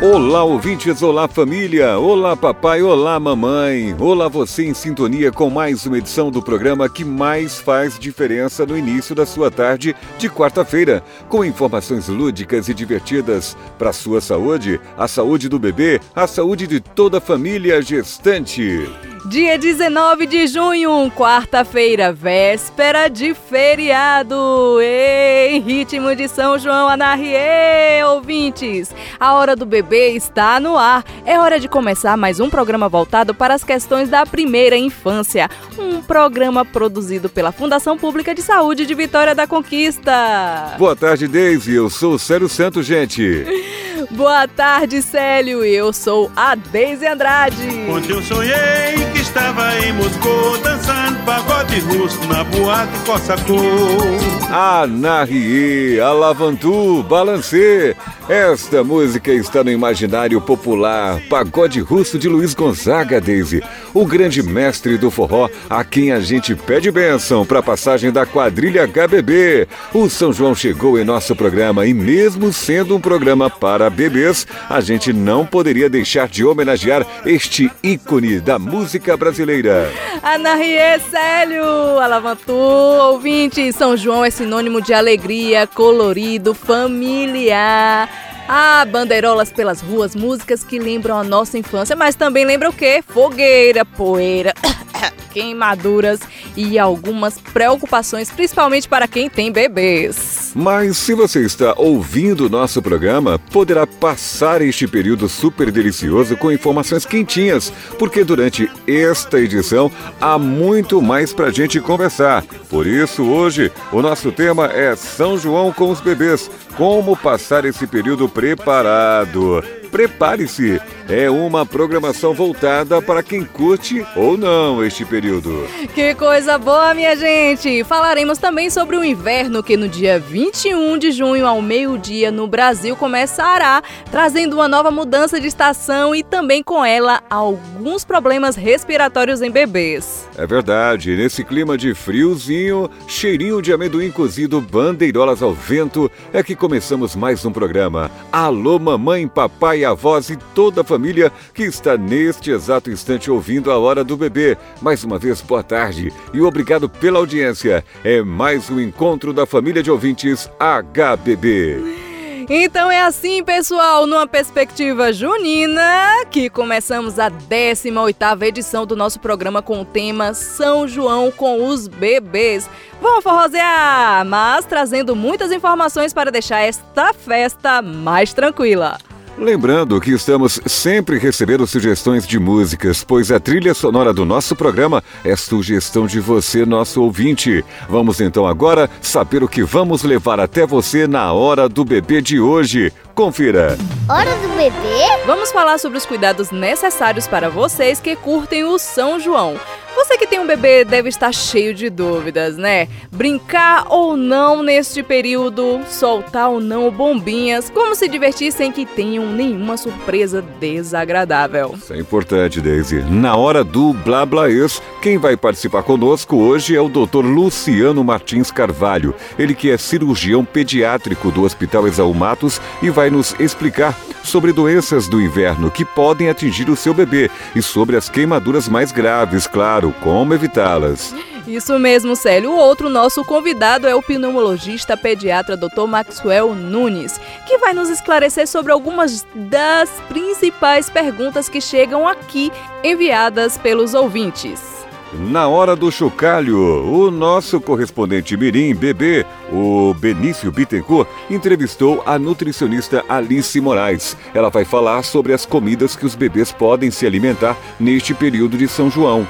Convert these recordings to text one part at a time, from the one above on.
Olá, ouvintes, olá, família, olá, papai, olá, mamãe, olá, você em sintonia com mais uma edição do programa que mais faz diferença no início da sua tarde de quarta-feira, com informações lúdicas e divertidas para a sua saúde, a saúde do bebê, a saúde de toda a família gestante. Dia 19 de junho, quarta-feira, véspera de feriado. Em ritmo de São João Anarrie, ouvintes. A hora do bebê está no ar. É hora de começar mais um programa voltado para as questões da primeira infância. Um programa produzido pela Fundação Pública de Saúde de Vitória da Conquista. Boa tarde, Daisy. Eu sou o Célio Santos, gente. Boa tarde, Célio. Eu sou a Deise Andrade. Ontem eu sonhei que estava em Moscou dançando pagode russo na boate Cossacô. Anarrie, Alavantu, Balancê. Esta música está no imaginário popular. Pagode russo de Luiz Gonzaga, Daisy. O grande mestre do forró, a quem a gente pede bênção para a passagem da quadrilha HBB. O São João chegou em nosso programa e, mesmo sendo um programa para bebês, a gente não poderia deixar de homenagear este ícone da música brasileira. Anarrie Célio, Alavantu, ouvinte, São João é sinônimo de alegria, colorido, familiar. Ah, bandeirolas pelas ruas, músicas que lembram a nossa infância, mas também lembra o quê? Fogueira, poeira, queimaduras e algumas preocupações, principalmente para quem tem bebês. Mas se você está ouvindo o nosso programa, poderá passar este período super delicioso com informações quentinhas, porque durante esta edição há muito mais pra gente conversar. Por isso, hoje, o nosso tema é São João com os bebês. Como passar esse período preparado? Prepare-se! É uma programação voltada para quem curte ou não este período. Que coisa boa, minha gente! Falaremos também sobre o inverno que no dia 21 de junho ao meio-dia no Brasil começará, trazendo uma nova mudança de estação e também com ela alguns problemas respiratórios em bebês. É verdade, nesse clima de friozinho, cheirinho de amendoim cozido, bandeirolas ao vento, é que começamos mais um programa. Alô, mamãe, papai, avós e toda a família que está neste exato instante ouvindo a hora do bebê. Mais uma vez, boa tarde e obrigado pela audiência. É mais um encontro da família de ouvintes HBB. Então é assim, pessoal, numa perspectiva junina, que começamos a 18ª edição do nosso programa com o tema São João com os bebês. Vamos forrosear, mas trazendo muitas informações para deixar esta festa mais tranquila. Lembrando que estamos sempre recebendo sugestões de músicas, pois a trilha sonora do nosso programa é sugestão de você, nosso ouvinte. Vamos então agora saber o que vamos levar até você na hora do bebê de hoje. Confira! Hora do bebê? Vamos falar sobre os cuidados necessários para vocês que curtem o São João. Você que tem um bebê deve estar cheio de dúvidas, né? Brincar ou não neste período, soltar ou não bombinhas, como se divertir sem que tenham nenhuma surpresa desagradável. Isso é importante, Daisy. Na hora do Blá Blá Ex, quem vai participar conosco hoje é o Dr. Luciano Martins Carvalho. Ele que é cirurgião pediátrico do Hospital Exaú Matos e vai nos explicar sobre doenças do inverno que podem atingir o seu bebê e sobre as queimaduras mais graves, claro, como evitá-las. Isso mesmo, Célio. O outro nosso convidado é o pneumologista pediatra Dr. Maxwell Nunes, que vai nos esclarecer sobre algumas das principais perguntas que chegam aqui enviadas pelos ouvintes. Na hora do chocalho, o nosso correspondente Mirim Bebê, o Benício Bittencourt, entrevistou a nutricionista Alice Moraes. Ela vai falar sobre as comidas que os bebês podem se alimentar neste período de São João.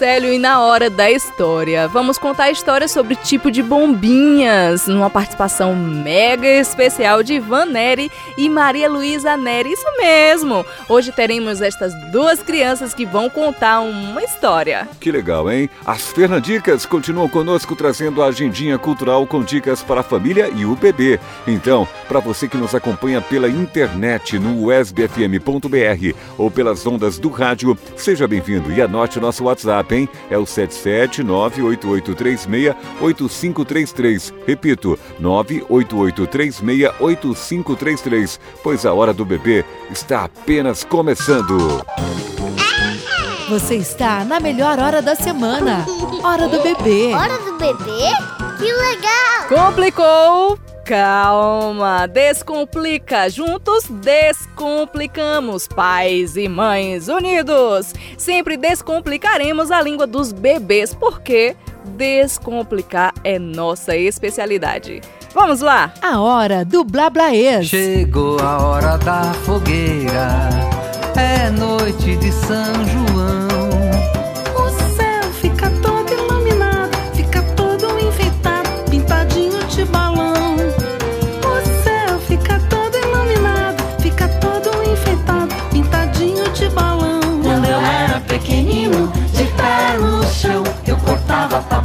Célio, e na hora da história, vamos contar a história sobre tipo de bombinhas, numa participação mega especial de Ivan Neri e Maria Luísa Neri. Isso mesmo! Hoje teremos estas duas crianças que vão contar uma história. Que legal, hein? As Fernandicas continuam conosco trazendo a agendinha cultural com dicas para a família e o bebê. Então, para você que nos acompanha pela internet no usbfm.br ou pelas ondas do rádio, seja bem-vindo e anote nosso WhatsApp, hein? É o 77988368533. Repito, 988368533, pois a hora do bebê está apenas começando. Você está na melhor hora da semana. Hora do bebê. Hora do bebê? Que legal! Complicou! Calma, descomplica. Juntos descomplicamos. Pais e mães unidos. Sempre descomplicaremos a língua dos bebês, porque descomplicar é nossa especialidade. Vamos lá! A hora do Blablaês. Chegou a hora da fogueira. É noite de São João.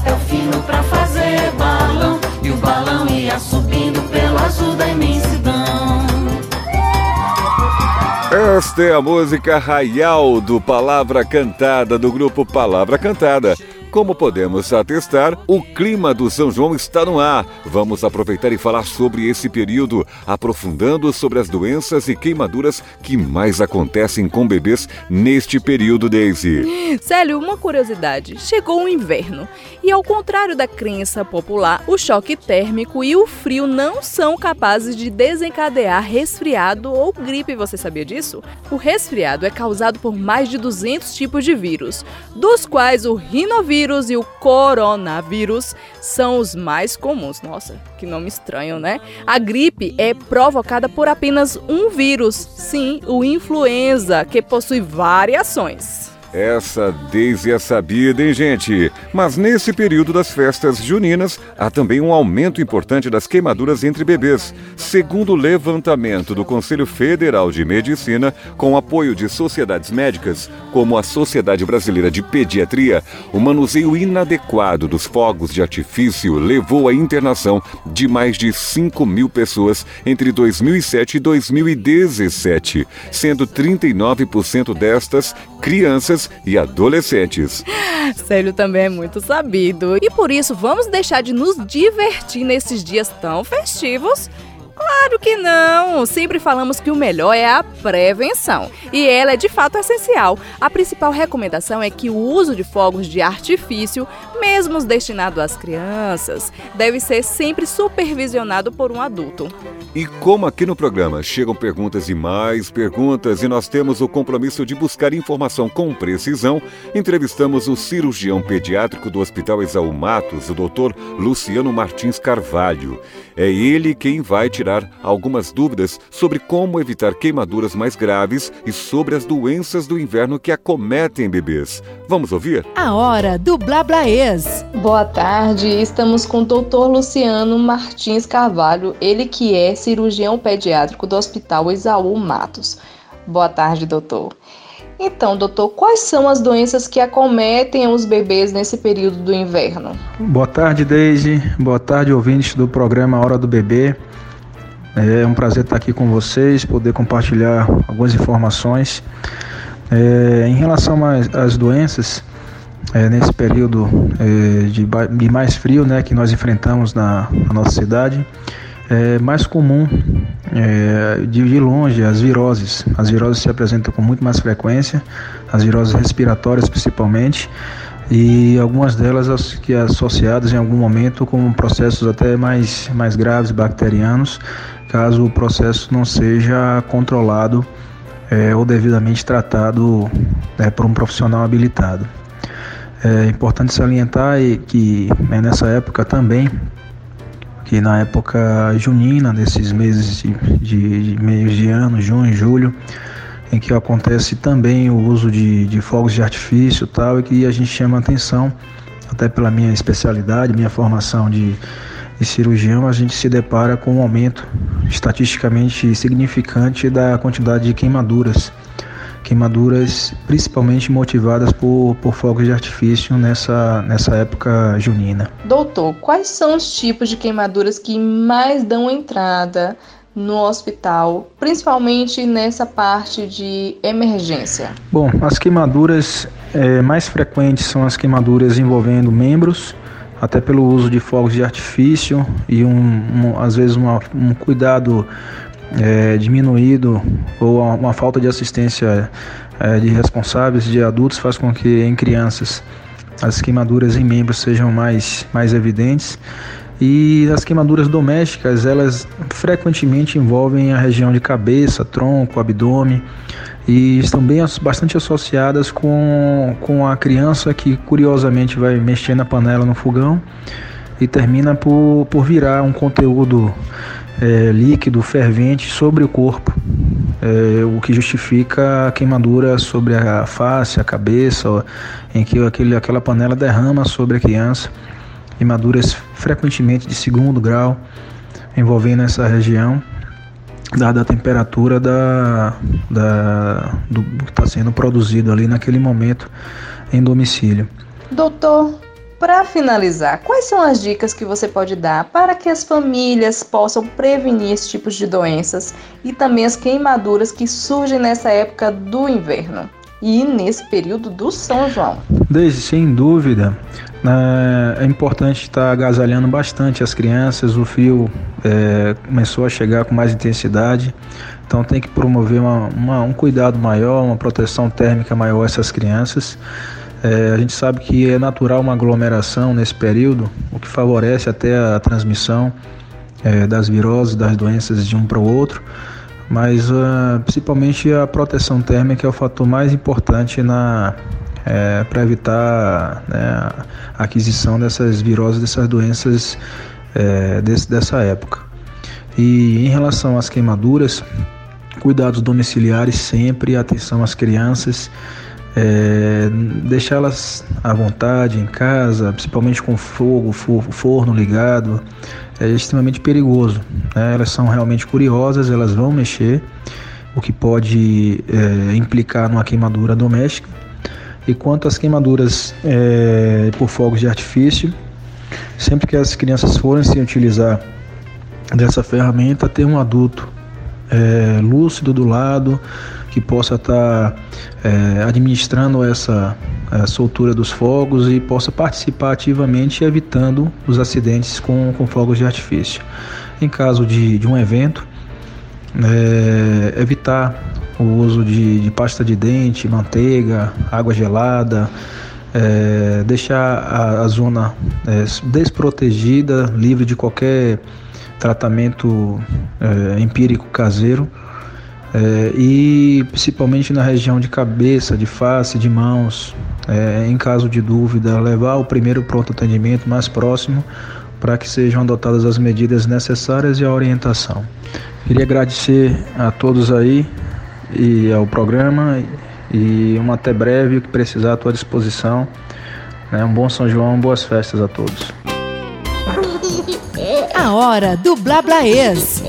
Cortava papel fino pra fazer balão. E o balão ia subindo pelo azul da imensidão. Esta é a música Raial do Palavra Cantada, do grupo Palavra Cantada. Como podemos atestar, o clima do São João está no ar. Vamos aproveitar e falar sobre esse período, aprofundando sobre as doenças e queimaduras que mais acontecem com bebês neste período, Daisy. Célio, uma curiosidade: chegou o inverno e, ao contrário da crença popular, o choque térmico e o frio não são capazes de desencadear resfriado ou gripe. Você sabia disso? O resfriado é causado por mais de 200 tipos de vírus, dos quais o rinovírus e o coronavírus são os mais comuns. Nossa, que nome estranho, né? A gripe é provocada por apenas um vírus, sim, o influenza, que possui variações. Essa Daisy é sabida, hein, gente? Mas nesse período das festas juninas, há também um aumento importante das queimaduras entre bebês. Segundo o levantamento do Conselho Federal de Medicina, com apoio de sociedades médicas, como a Sociedade Brasileira de Pediatria, o manuseio inadequado dos fogos de artifício levou à internação de mais de 5 mil pessoas entre 2007 e 2017, sendo 39% destas crianças e adolescentes. Célio também é muito sabido. E por isso, vamos deixar de nos divertir nesses dias tão festivos? Claro que não! Sempre falamos que o melhor é a prevenção. E ela é de fato essencial. A principal recomendação é que o uso de fogos de artifício, mesmo os destinados às crianças, deve ser sempre supervisionado por um adulto. E como aqui no programa chegam perguntas e mais perguntas e nós temos o compromisso de buscar informação com precisão, entrevistamos o cirurgião pediátrico do Hospital Exaú Matos, o Dr. Luciano Martins Carvalho. É ele quem vai tirar algumas dúvidas sobre como evitar queimaduras mais graves e sobre as doenças do inverno que acometem bebês. Vamos ouvir? A hora do Blablaês. Boa tarde, estamos com o Dr. Luciano Martins Carvalho, ele que é cirurgião pediátrico do Hospital Isaú Matos. Boa tarde, doutor. Então, doutor, quais são as doenças que acometem os bebês nesse período do inverno? Boa tarde, Deise. Boa tarde, ouvintes do programa Hora do Bebê. É um prazer estar aqui com vocês, poder compartilhar algumas informações. É, em relação às, doenças, é, nesse período é, de, de, mais frio né, que nós enfrentamos na, na nossa cidade, é mais comum é, de, de longe as viroses. As viroses se apresentam com muito mais frequência, as viroses respiratórias principalmente, e algumas delas que associadas em algum momento com processos até mais, mais graves bacterianos, caso o processo não seja controlado é, ou devidamente tratado é, por um profissional habilitado. É importante salientar que é nessa época também que na época junina, nesses meses de, de, de meios de ano, junho julho, em que acontece também o uso de, de fogos de artifício tal, e que a gente chama atenção, até pela minha especialidade, minha formação de, de cirurgião, a gente se depara com um aumento estatisticamente significante da quantidade de queimaduras. Queimaduras principalmente motivadas por, por fogos de artifício nessa, nessa época junina. Doutor, quais são os tipos de queimaduras que mais dão entrada no hospital, principalmente nessa parte de emergência? Bom, as queimaduras é, mais frequentes são as queimaduras envolvendo membros, até pelo uso de fogos de artifício e um, um às vezes uma, um cuidado é, diminuído ou uma falta de assistência é, de responsáveis, de adultos, faz com que em crianças as queimaduras em membros sejam mais, mais evidentes. E as queimaduras domésticas, elas frequentemente envolvem a região de cabeça, tronco, abdômen e estão bem bastante associadas com, com a criança que curiosamente vai mexer na panela no fogão e termina por, por virar um conteúdo é, líquido, fervente sobre o corpo, é, o que justifica a queimadura sobre a face, a cabeça, em que aquele, aquela panela derrama sobre a criança queimaduras frequentemente de segundo grau envolvendo essa região, dada a temperatura da, da, do que está sendo produzido ali naquele momento em domicílio. Doutor, para finalizar, quais são as dicas que você pode dar para que as famílias possam prevenir esses tipos de doenças e também as queimaduras que surgem nessa época do inverno e nesse período do São João? Desde sem dúvida, né, é importante estar agasalhando bastante as crianças. O frio é, começou a chegar com mais intensidade, então tem que promover uma, uma, um cuidado maior, uma proteção térmica maior essas crianças. É, a gente sabe que é natural uma aglomeração nesse período, o que favorece até a transmissão é, das viroses, das doenças de um para o outro mas uh, principalmente a proteção térmica é o fator mais importante na, é, para evitar né, a aquisição dessas viroses, dessas doenças é, desse, dessa época. E em relação às queimaduras, cuidados domiciliares sempre, atenção às crianças, é, deixá-las à vontade em casa, principalmente com fogo, forno ligado, é extremamente perigoso. Né? Elas são realmente curiosas, elas vão mexer, o que pode é, implicar numa queimadura doméstica e quanto às queimaduras é, por fogos de artifício, sempre que as crianças forem se utilizar dessa ferramenta, ter um adulto é, lúcido do lado que possa estar tá, é, administrando essa soltura dos fogos e possa participar ativamente evitando os acidentes com, com fogos de artifício. Em caso de, de um evento, é, evitar o uso de, de pasta de dente, manteiga, água gelada, é, deixar a, a zona é, desprotegida, livre de qualquer tratamento é, empírico caseiro é, e principalmente na região de cabeça, de face, de mãos, é, em caso de dúvida, levar o primeiro pronto atendimento mais próximo para que sejam adotadas as medidas necessárias e a orientação. Queria agradecer a todos aí e ao programa e um até breve, o que precisar à tua disposição. Né? Um bom São João, boas festas a todos. A hora do Blablaês.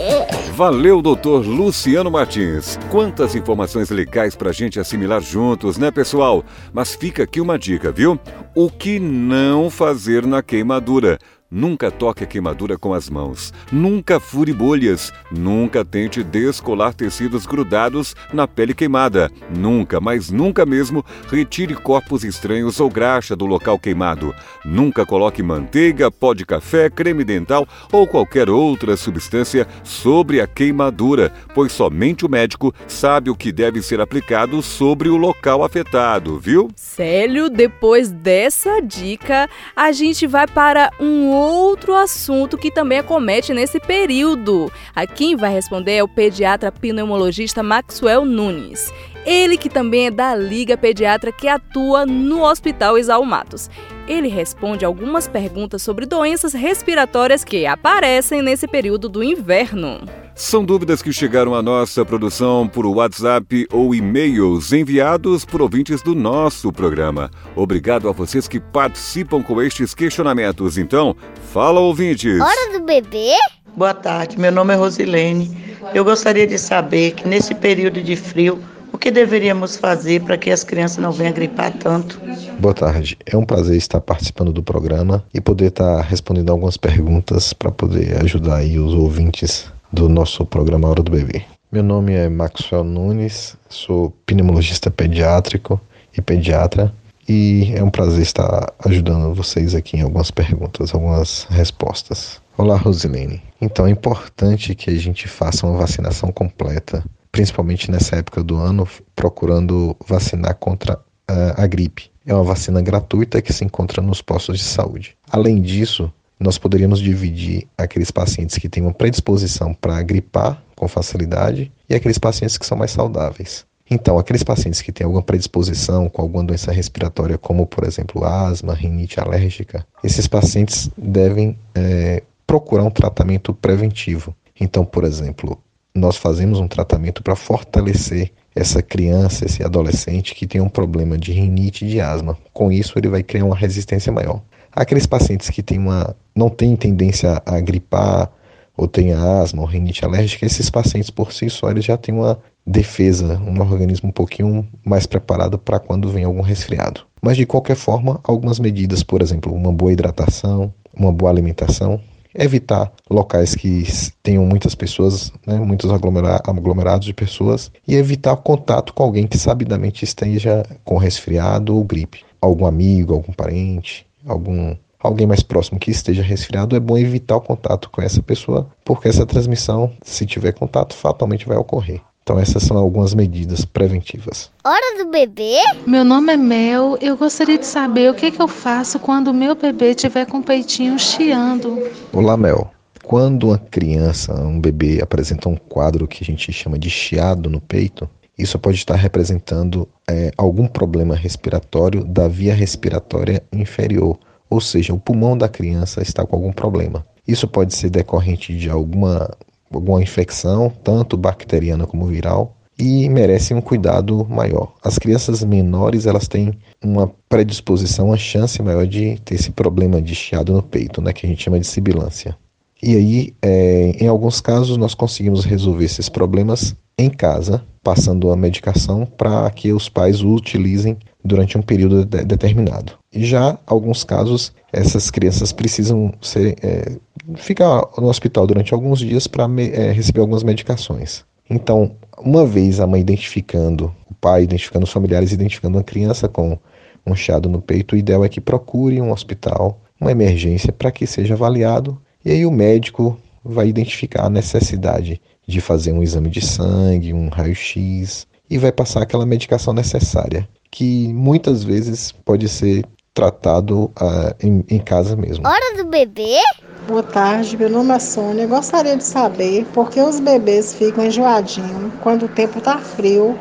Valeu, doutor Luciano Martins. Quantas informações legais pra gente assimilar juntos, né, pessoal? Mas fica aqui uma dica, viu? O que não fazer na queimadura? Nunca toque a queimadura com as mãos. Nunca fure bolhas. Nunca tente descolar tecidos grudados na pele queimada. Nunca, mas nunca mesmo, retire corpos estranhos ou graxa do local queimado. Nunca coloque manteiga, pó de café, creme dental ou qualquer outra substância sobre a queimadura, pois somente o médico sabe o que deve ser aplicado sobre o local afetado, viu? Célio, depois dessa dica, a gente vai para um outro assunto que também acomete nesse período. A quem vai responder é o pediatra pneumologista Maxwell Nunes. Ele que também é da Liga Pediatra que atua no Hospital Exaú Matos. Ele responde algumas perguntas sobre doenças respiratórias que aparecem nesse período do inverno. São dúvidas que chegaram à nossa produção por WhatsApp ou e-mails enviados por ouvintes do nosso programa. Obrigado a vocês que participam com estes questionamentos. Então, fala ouvintes. Hora do bebê? Boa tarde, meu nome é Rosilene. Eu gostaria de saber que nesse período de frio, o que deveríamos fazer para que as crianças não venham gripar tanto? Boa tarde, é um prazer estar participando do programa e poder estar respondendo algumas perguntas para poder ajudar aí os ouvintes do nosso programa Hora do Bebê. Meu nome é Maxwell Nunes, sou pneumologista pediátrico e pediatra e é um prazer estar ajudando vocês aqui em algumas perguntas, algumas respostas. Olá, Rosilene. Então é importante que a gente faça uma vacinação completa, principalmente nessa época do ano, procurando vacinar contra uh, a gripe. É uma vacina gratuita que se encontra nos postos de saúde. Além disso, nós poderíamos dividir aqueles pacientes que têm uma predisposição para gripar com facilidade e aqueles pacientes que são mais saudáveis. Então, aqueles pacientes que têm alguma predisposição com alguma doença respiratória, como por exemplo asma, rinite alérgica, esses pacientes devem é, procurar um tratamento preventivo. Então, por exemplo, nós fazemos um tratamento para fortalecer essa criança, esse adolescente que tem um problema de rinite e de asma. Com isso, ele vai criar uma resistência maior. Aqueles pacientes que têm uma, não têm tendência a gripar ou têm asma ou rinite alérgica, esses pacientes por si só eles já têm uma defesa, um organismo um pouquinho mais preparado para quando vem algum resfriado. Mas de qualquer forma, algumas medidas, por exemplo, uma boa hidratação, uma boa alimentação, evitar locais que tenham muitas pessoas, né, muitos aglomera aglomerados de pessoas, e evitar contato com alguém que sabidamente esteja com resfriado ou gripe. Algum amigo, algum parente, algum alguém mais próximo que esteja resfriado, é bom evitar o contato com essa pessoa, porque essa transmissão, se tiver contato, fatalmente vai ocorrer. Então essas são algumas medidas preventivas. Hora do bebê? Meu nome é Mel. Eu gostaria de saber o que, que eu faço quando o meu bebê tiver com o peitinho chiando. Olá, Mel. Quando uma criança, um bebê, apresenta um quadro que a gente chama de chiado no peito, isso pode estar representando é, algum problema respiratório da via respiratória inferior, ou seja, o pulmão da criança está com algum problema. Isso pode ser decorrente de alguma alguma infecção, tanto bacteriana como viral, e merecem um cuidado maior. As crianças menores elas têm uma predisposição, uma chance maior de ter esse problema de chiado no peito, né, que a gente chama de sibilância. E aí, é, em alguns casos, nós conseguimos resolver esses problemas em casa, passando a medicação para que os pais o utilizem durante um período de determinado. Já alguns casos, essas crianças precisam ser, é, ficar no hospital durante alguns dias para é, receber algumas medicações. Então, uma vez a mãe identificando, o pai identificando os familiares, identificando uma criança com um chiado no peito, o ideal é que procure um hospital, uma emergência, para que seja avaliado. E aí o médico vai identificar a necessidade de fazer um exame de sangue, um raio-x e vai passar aquela medicação necessária, que muitas vezes pode ser tratado uh, em, em casa mesmo. Hora do bebê? Boa tarde, meu nome é Sônia. Gostaria de saber por que os bebês ficam enjoadinhos quando o tempo está frio,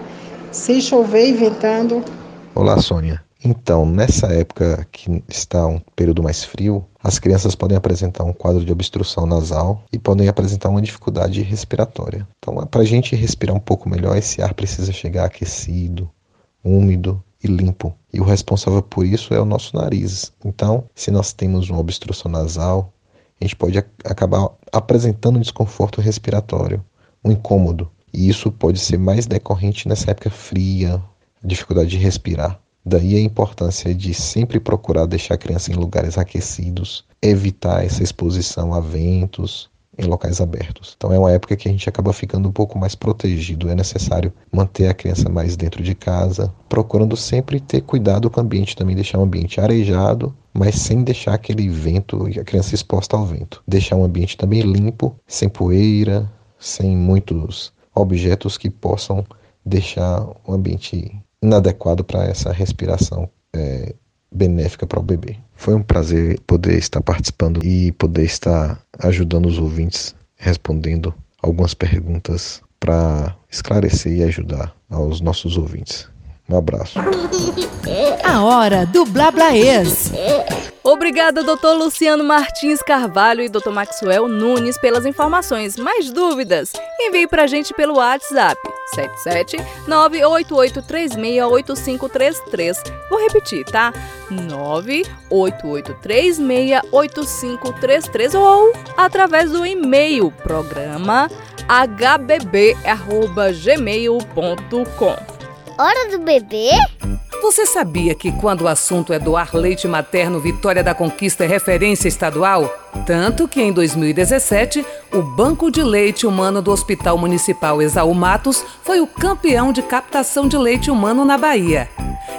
se chover e ventando. Olá, Sônia. Então, nessa época que está um período mais frio, as crianças podem apresentar um quadro de obstrução nasal e podem apresentar uma dificuldade respiratória. Então, para a gente respirar um pouco melhor, esse ar precisa chegar aquecido, úmido e limpo. E o responsável por isso é o nosso nariz. Então, se nós temos uma obstrução nasal, a gente pode acabar apresentando um desconforto respiratório, um incômodo. E isso pode ser mais decorrente nessa época fria, dificuldade de respirar. Daí a importância de sempre procurar deixar a criança em lugares aquecidos, evitar essa exposição a ventos, em locais abertos. Então é uma época que a gente acaba ficando um pouco mais protegido. É necessário manter a criança mais dentro de casa, procurando sempre ter cuidado com o ambiente também, deixar o ambiente arejado, mas sem deixar aquele vento e a criança exposta ao vento. Deixar um ambiente também limpo, sem poeira, sem muitos objetos que possam deixar o ambiente inadequado para essa respiração é, benéfica para o bebê. Foi um prazer poder estar participando e poder estar ajudando os ouvintes, respondendo algumas perguntas para esclarecer e ajudar aos nossos ouvintes. Um abraço. A hora do Blablaês. Obrigada, doutor Luciano Martins Carvalho e doutor Maxwell Nunes pelas informações. Mais dúvidas? Envie para a gente pelo WhatsApp 77 988368533. Vou repetir, tá? 988368533 ou através do e-mail programa hbb@gmail.com. Hora do bebê? Você sabia que quando o assunto é doar leite materno, Vitória da Conquista é referência estadual? Tanto que em 2017, o Banco de Leite Humano do Hospital Municipal Exaú Matos foi o campeão de captação de leite humano na Bahia.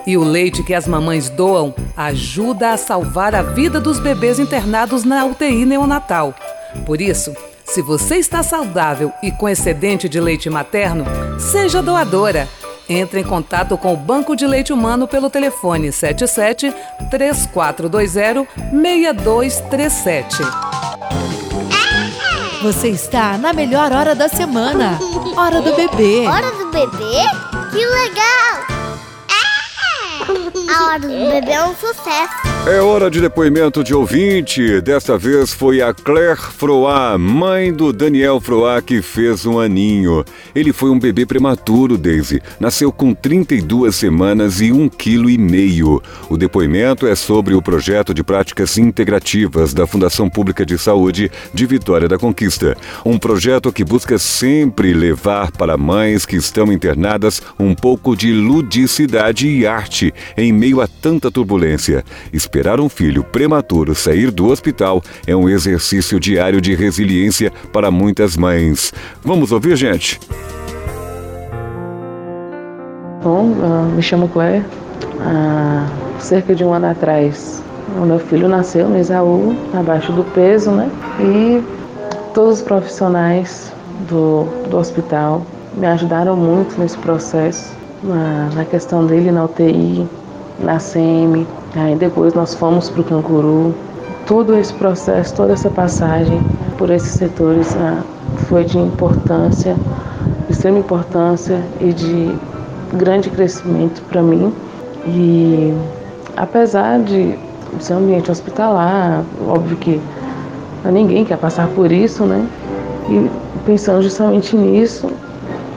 E o leite que as mamães doam ajuda a salvar a vida dos bebês internados na UTI neonatal. Por isso, se você está saudável e com excedente de leite materno, seja doadora. Entre em contato com o Banco de Leite Humano pelo telefone 77 3420 6237. Você está na melhor hora da semana. Hora do bebê. Hora do bebê? Que legal! A hora do bebê é um sucesso. É hora de depoimento de ouvinte. Desta vez foi a Claire Froá, mãe do Daniel Froá, que fez um aninho. Ele foi um bebê prematuro, Daisy. Nasceu com 32 semanas e um quilo e meio. O depoimento é sobre o projeto de práticas integrativas da Fundação Pública de Saúde de Vitória da Conquista. Um projeto que busca sempre levar para mães que estão internadas um pouco de ludicidade e arte em meio a tanta turbulência. Esperar um filho prematuro sair do hospital é um exercício diário de resiliência para muitas mães. Vamos ouvir, gente? Bom, me chamo Claire. Há cerca de um ano atrás, o meu filho nasceu no Isaú, abaixo do peso, né? E todos os profissionais do, do hospital me ajudaram muito nesse processo, na, na questão dele na UTI, na SEMI, Aí depois nós fomos para o Cancuru. Todo esse processo, toda essa passagem por esses setores ah, foi de importância, de extrema importância e de grande crescimento para mim. E apesar de ser um ambiente hospitalar, óbvio que ninguém quer passar por isso, né? E pensando justamente nisso,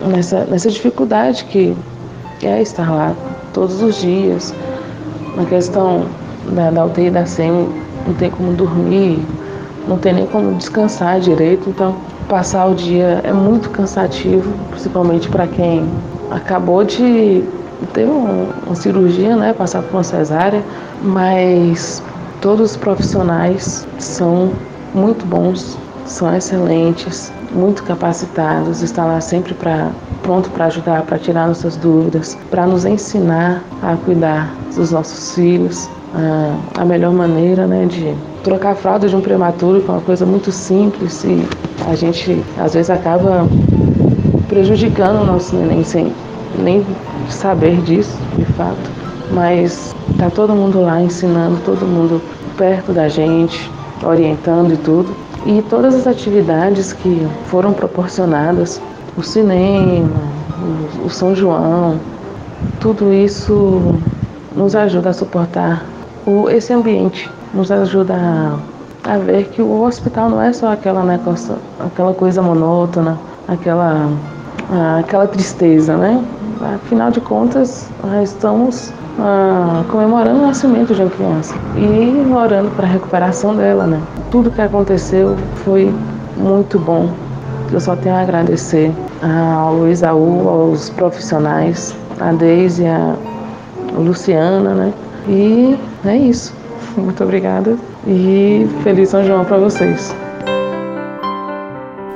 nessa, nessa dificuldade que é estar lá todos os dias, na questão da, da UTI da SEM, não tem como dormir, não tem nem como descansar direito, então passar o dia é muito cansativo, principalmente para quem acabou de ter uma, uma cirurgia, né, passar por uma cesárea, mas todos os profissionais são muito bons, são excelentes, muito capacitados, estão lá sempre para pronto para ajudar, para tirar nossas dúvidas, para nos ensinar a cuidar dos nossos filhos, a, a melhor maneira, né, de trocar a fralda de um prematuro, que é uma coisa muito simples e a gente às vezes acaba prejudicando o nosso neném sem nem saber disso, de fato. Mas tá todo mundo lá ensinando, todo mundo perto da gente, orientando e tudo. E todas as atividades que foram proporcionadas, o cinema, o São João, tudo isso nos ajuda a suportar esse ambiente, nos ajuda a, a, ver que o hospital não é só aquela, né, aquela coisa monótona, aquela, aquela tristeza, né? Afinal de contas, nós estamos ah, comemorando o nascimento de uma criança e orando para a recuperação dela, né? Tudo que aconteceu foi muito bom. Eu só tenho a agradecer ao Isaú, aos profissionais, a Deise, a Luciana, né? E é isso. Muito obrigada e feliz São João para vocês.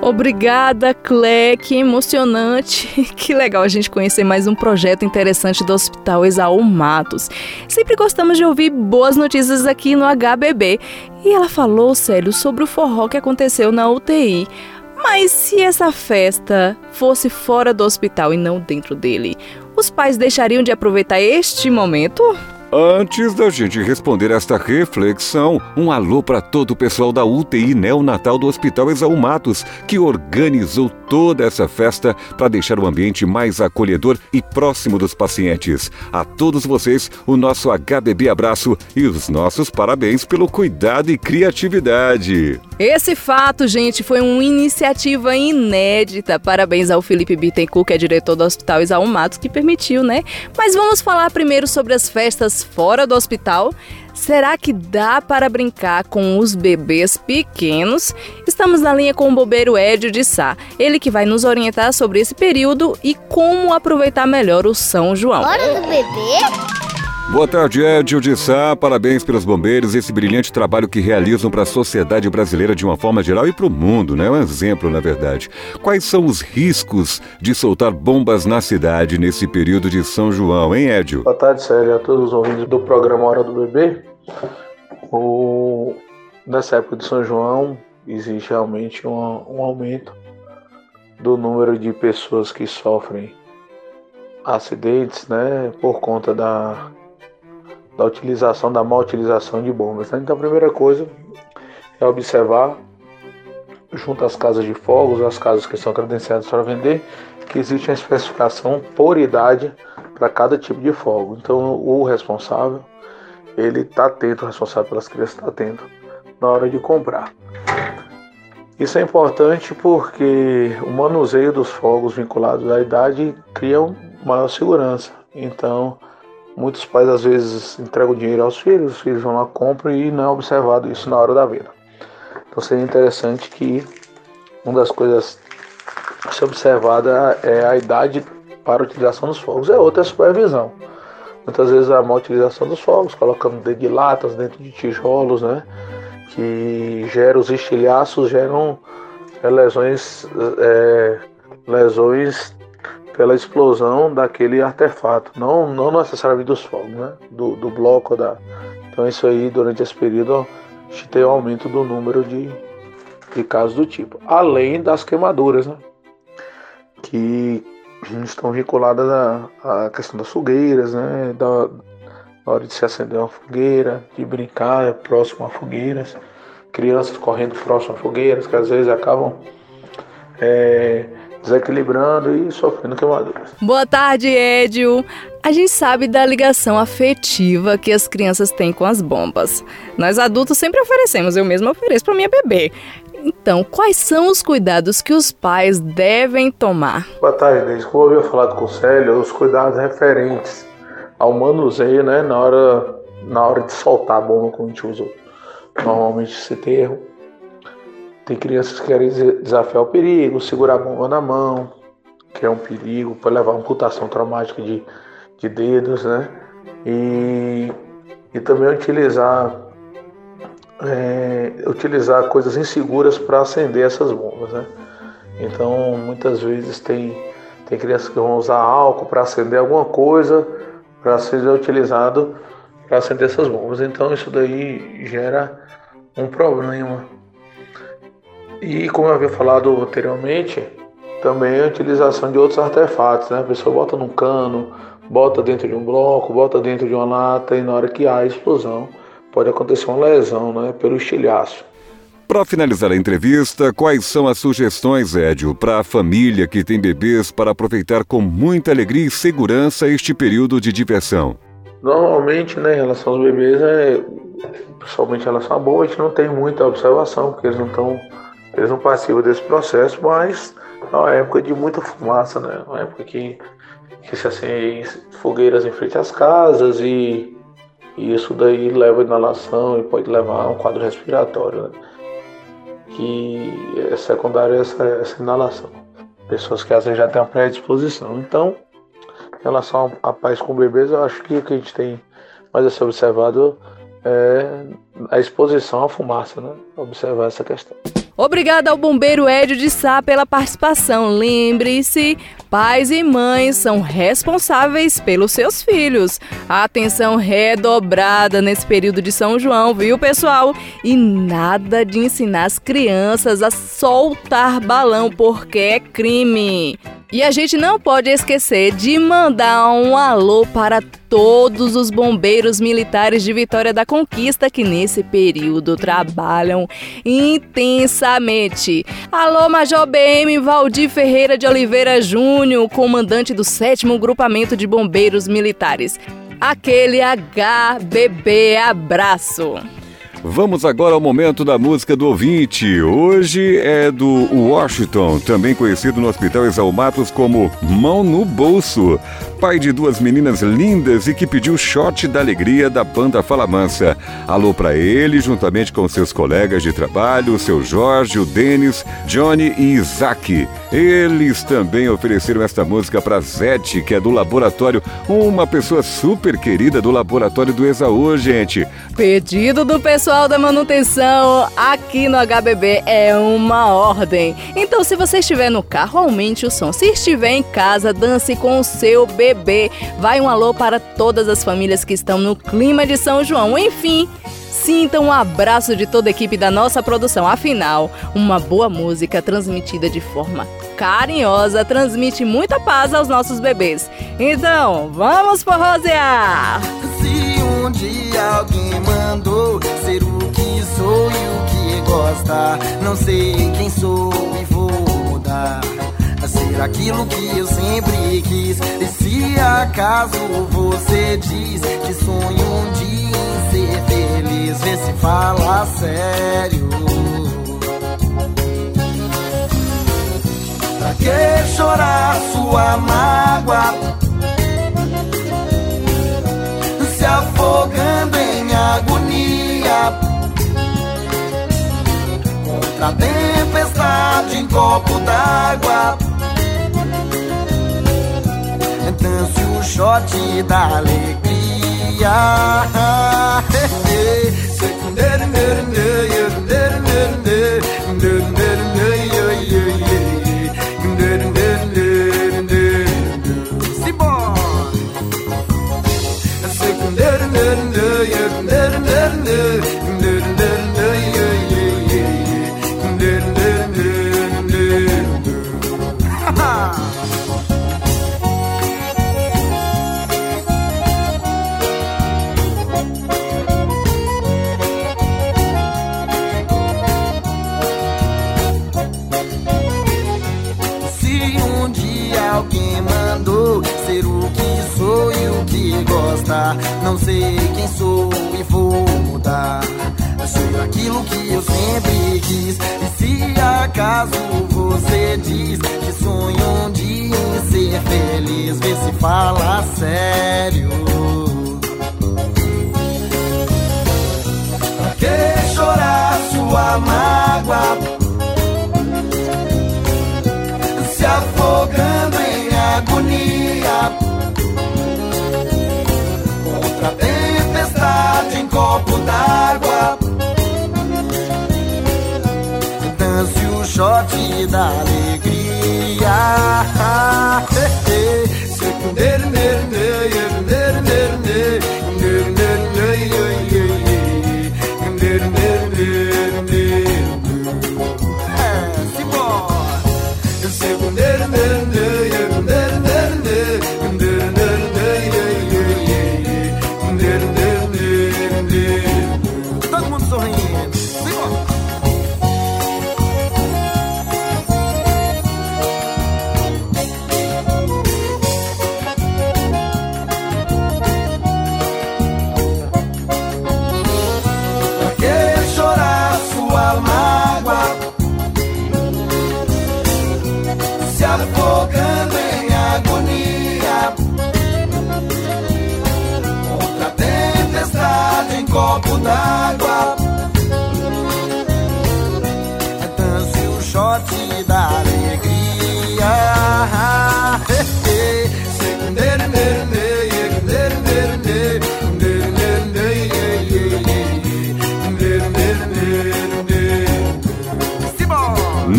Obrigada, Clé, que emocionante. Que legal a gente conhecer mais um projeto interessante do Hospital Exaú Matos. Sempre gostamos de ouvir boas notícias aqui no HBB. E ela falou, sério, sobre o forró que aconteceu na UTI. Mas se essa festa fosse fora do hospital e não dentro dele, os pais deixariam de aproveitar este momento? Antes da gente responder esta reflexão, um alô para todo o pessoal da UTI Neonatal do Hospital Exaú Matos, que organizou toda essa festa para deixar o ambiente mais acolhedor e próximo dos pacientes. A todos vocês, o nosso HBB abraço e os nossos parabéns pelo cuidado e criatividade. Esse fato, gente, foi uma iniciativa inédita. Parabéns ao Felipe Bittencourt, que é diretor do Hospital Exaú Matos, que permitiu, né? Mas vamos falar primeiro sobre as festas fora do hospital. Será que dá para brincar com os bebês pequenos? Estamos na linha com o bobeiro Edio de Sá, ele que vai nos orientar sobre esse período e como aproveitar melhor o São João. Hora do bebê? Boa tarde, Edio de Sá. Parabéns pelos bombeiros, esse brilhante trabalho que realizam para a sociedade brasileira de uma forma geral e para o mundo, né? É um exemplo, na verdade. Quais são os riscos de soltar bombas na cidade nesse período de São João, hein, Edio? Boa tarde, Célia, a todos os ouvintes do programa Hora do Bebê. O... Nessa época de São João, existe realmente um, um aumento do número de pessoas que sofrem acidentes, né, por conta da da utilização, da má utilização de bombas. Né? Então a primeira coisa é observar, junto às casas de fogos, as casas que são credenciadas para vender, que existe uma especificação por idade para cada tipo de fogo. Então o responsável, ele está atento, o responsável pelas crianças está atento na hora de comprar. Isso é importante porque o manuseio dos fogos vinculados à idade cria maior segurança. Então, Muitos pais às vezes entregam dinheiro aos filhos, os filhos vão lá, compram e não é observado isso na hora da venda. Então seria interessante que uma das coisas a ser observada é a idade para a utilização dos fogos, é outra é a supervisão. Muitas vezes a má utilização dos fogos, colocando dentro de latas, dentro de tijolos, né? Que geram os estilhaços, geram é, lesões, é, lesões pela explosão daquele artefato, não, não necessariamente dos fogos, né? Do, do bloco da. Então isso aí durante esse período a gente tem um aumento do número de, de casos do tipo. Além das queimaduras, né? Que estão vinculadas à, à questão das fogueiras, né? Da, na hora de se acender uma fogueira, de brincar próximo a fogueiras, crianças correndo próximo a fogueiras, que às vezes acabam é, desequilibrando e sofrendo queimaduras. Boa tarde, Edio. A gente sabe da ligação afetiva que as crianças têm com as bombas. Nós adultos sempre oferecemos, eu mesmo ofereço para minha bebê. Então, quais são os cuidados que os pais devem tomar? Boa tarde, Deise. Como eu havia falado com o Célio, os cuidados referentes ao manuseio, né, na hora, na hora de soltar a bomba, como a gente usa normalmente esse termo, tem crianças que querem desafiar o perigo, segurar a bomba na mão, que é um perigo, pode levar a amputação traumática de, de dedos, né? E, e também utilizar, é, utilizar coisas inseguras para acender essas bombas, né? Então, muitas vezes tem, tem crianças que vão usar álcool para acender alguma coisa, para ser utilizado para acender essas bombas. Então, isso daí gera um problema e como eu havia falado anteriormente, também a utilização de outros artefatos, né? A pessoa bota num cano, bota dentro de um bloco, bota dentro de uma lata e na hora que há explosão pode acontecer uma lesão, né? Pelo estilhaço. Para finalizar a entrevista, quais são as sugestões, Édio, para a família que tem bebês para aproveitar com muita alegria e segurança este período de diversão? Normalmente, né, em relação aos bebês, é, principalmente em relação à boa, a gente não tem muita observação, porque eles não estão eles não participam desse processo, mas é uma época de muita fumaça, né? Uma época que, que se acende fogueiras em frente às casas e, e isso daí leva a inalação e pode levar a um quadro respiratório, né? Que é secundário essa, essa inalação. Pessoas que às vezes já têm uma predisposição. Então, em relação a pais com bebês, eu acho que o que a gente tem mais a ser observado é a exposição à fumaça, né? Observar essa questão. Obrigada ao bombeiro Edio de Sá pela participação. Lembre-se, pais e mães são responsáveis pelos seus filhos. Atenção redobrada nesse período de São João, viu, pessoal? E nada de ensinar as crianças a soltar balão, porque é crime. E a gente não pode esquecer de mandar um alô para todos os bombeiros militares de Vitória da Conquista que nesse período trabalham intensamente. Alô, Major BM Valdir Ferreira de Oliveira Júnior, comandante do 7 Grupamento de Bombeiros Militares. Aquele HBB abraço. Vamos agora ao momento da música do ouvinte. Hoje é do Washington, também conhecido no Hospital Exalmatos como Mão no Bolso. Pai de duas meninas lindas e que pediu shot da alegria da banda Fala Mansa. Alô para ele, juntamente com seus colegas de trabalho, o seu Jorge, o Denis, Johnny e Isaac. Eles também ofereceram esta música para Zete, que é do laboratório, uma pessoa super querida do laboratório do Exaú, gente. Pedido do pessoal da manutenção aqui no HBB é uma ordem. Então, se você estiver no carro, aumente o som. Se estiver em casa, dance com o seu bebê. Vai um alô para todas as famílias que estão no clima de São João. Enfim, Sinta um abraço de toda a equipe da nossa produção. Afinal, uma boa música transmitida de forma carinhosa transmite muita paz aos nossos bebês. Então, vamos forrosear! Se um dia alguém mandou ser o que sou e o que gosta, não sei quem sou e vou mudar. Ser aquilo que eu sempre quis. E se acaso você diz que sonho um dia vê se fala sério. Pra que chorar sua mágoa? Se afogando em agonia Contra a tempestade em copo d'água Dance o shot da alegria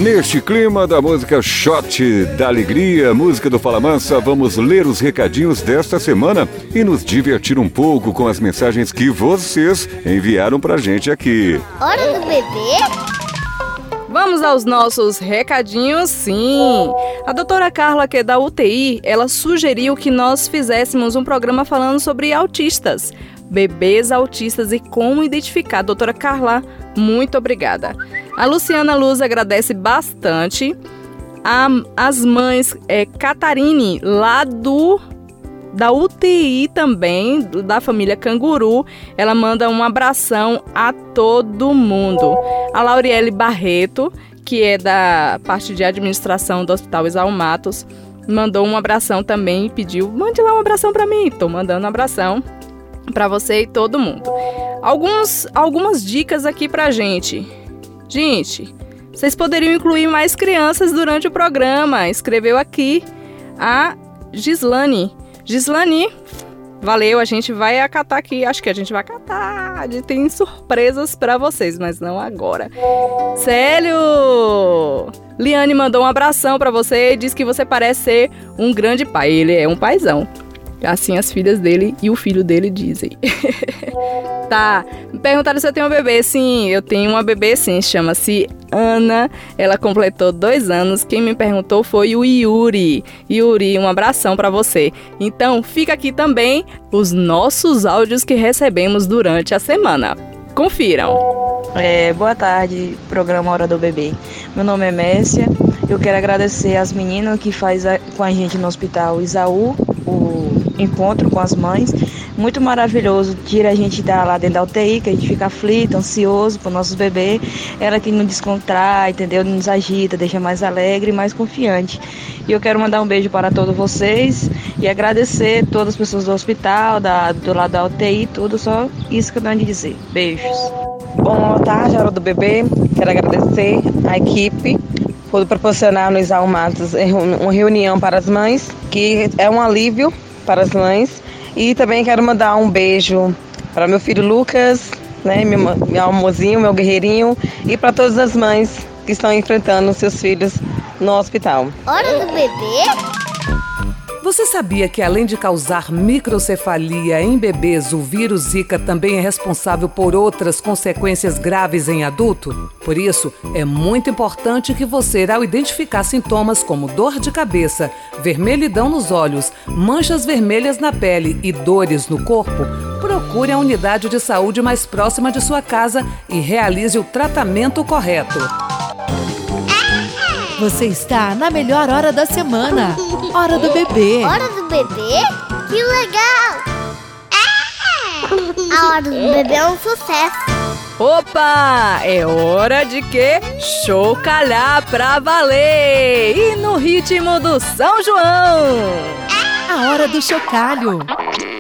Neste clima da música Shot da Alegria, música do Fala Mansa, vamos ler os recadinhos desta semana e nos divertir um pouco com as mensagens que vocês enviaram pra gente aqui. Hora do bebê? Vamos aos nossos recadinhos, sim. A doutora Carla, que é da UTI, ela sugeriu que nós fizéssemos um programa falando sobre autistas, bebês autistas e como identificar. Doutora Carla, muito obrigada. A Luciana Luz agradece bastante. A, as mães é, Catarine, lá do da UTI também, da família Canguru. Ela manda um abração a todo mundo. A Lauriele Barreto, que é da parte de administração do Hospital Exaú Matos, mandou um abração também e pediu: mande lá um abração para mim. Tô mandando um abração para você e todo mundo. Alguns, algumas dicas aqui pra gente. Gente, vocês poderiam incluir mais crianças durante o programa. Escreveu aqui a Gislane. Gislane, valeu, a gente vai acatar aqui. Acho que a gente vai acatar. Tem surpresas para vocês, mas não agora. Célio! Liane mandou um abração para você e diz que você parece ser um grande pai. Ele é um paizão. Assim as filhas dele e o filho dele dizem. tá. Me perguntaram se eu tenho um bebê. Sim, eu tenho uma bebê sim. Chama-se Ana. Ela completou dois anos. Quem me perguntou foi o Yuri. Yuri, um abração para você. Então, fica aqui também os nossos áudios que recebemos durante a semana. Confiram. É, boa tarde, programa Hora do Bebê. Meu nome é Messia. Eu quero agradecer as meninas que faz a, com a gente no hospital Isaú, o encontro com as mães. Muito maravilhoso, tira a gente da, lá dentro da UTI, que a gente fica aflito, ansioso por nossos bebês. Ela que nos descontrai, entendeu? Nos agita, deixa mais alegre mais confiante. E eu quero mandar um beijo para todos vocês e agradecer todas as pessoas do hospital, da, do lado da UTI, tudo, só isso que eu tenho de dizer. Beijos. Boa tarde, hora do bebê. Quero agradecer a equipe por proporcionar nos Matos uma reunião para as mães, que é um alívio para as mães. E também quero mandar um beijo para meu filho Lucas, né, meu, meu meu guerreirinho, e para todas as mães que estão enfrentando seus filhos no hospital. Hora do bebê? Você sabia que além de causar microcefalia em bebês, o vírus Zika também é responsável por outras consequências graves em adulto? Por isso, é muito importante que você, ao identificar sintomas como dor de cabeça, vermelhidão nos olhos, manchas vermelhas na pele e dores no corpo, procure a unidade de saúde mais próxima de sua casa e realize o tratamento correto. Você está na melhor hora da semana. Hora do bebê. Hora do bebê? Que legal! É! A hora do bebê é um sucesso. Opa! É hora de que chocalhar pra valer! E no ritmo do São João! A hora do chocalho.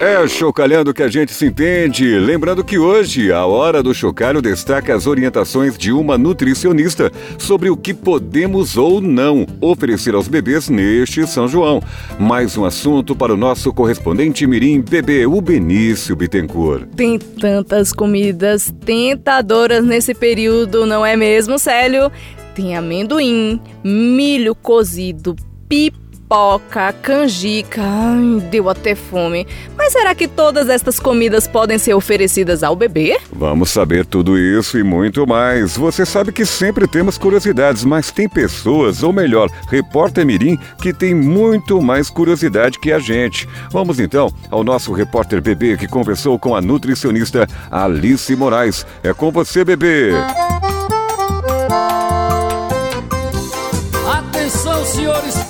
É chocalhando que a gente se entende. Lembrando que hoje a hora do chocalho destaca as orientações de uma nutricionista sobre o que podemos ou não oferecer aos bebês neste São João. Mais um assunto para o nosso correspondente Mirim Bebê, o Benício Bittencourt. Tem tantas comidas tentadoras nesse período, não é mesmo, Célio? Tem amendoim, milho cozido, pipa pipoca, canjica, ai, deu até fome. Mas será que todas estas comidas podem ser oferecidas ao bebê? Vamos saber tudo isso e muito mais. Você sabe que sempre temos curiosidades, mas tem pessoas, ou melhor, repórter Mirim, que tem muito mais curiosidade que a gente. Vamos então ao nosso repórter bebê que conversou com a nutricionista Alice Moraes. É com você, bebê. Atenção,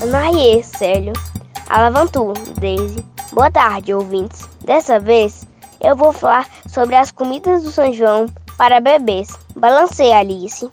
Marie, Célio, Alavantu, Daisy. Boa tarde, ouvintes. Dessa vez, eu vou falar sobre as comidas do São João para bebês. Balancei, Alice.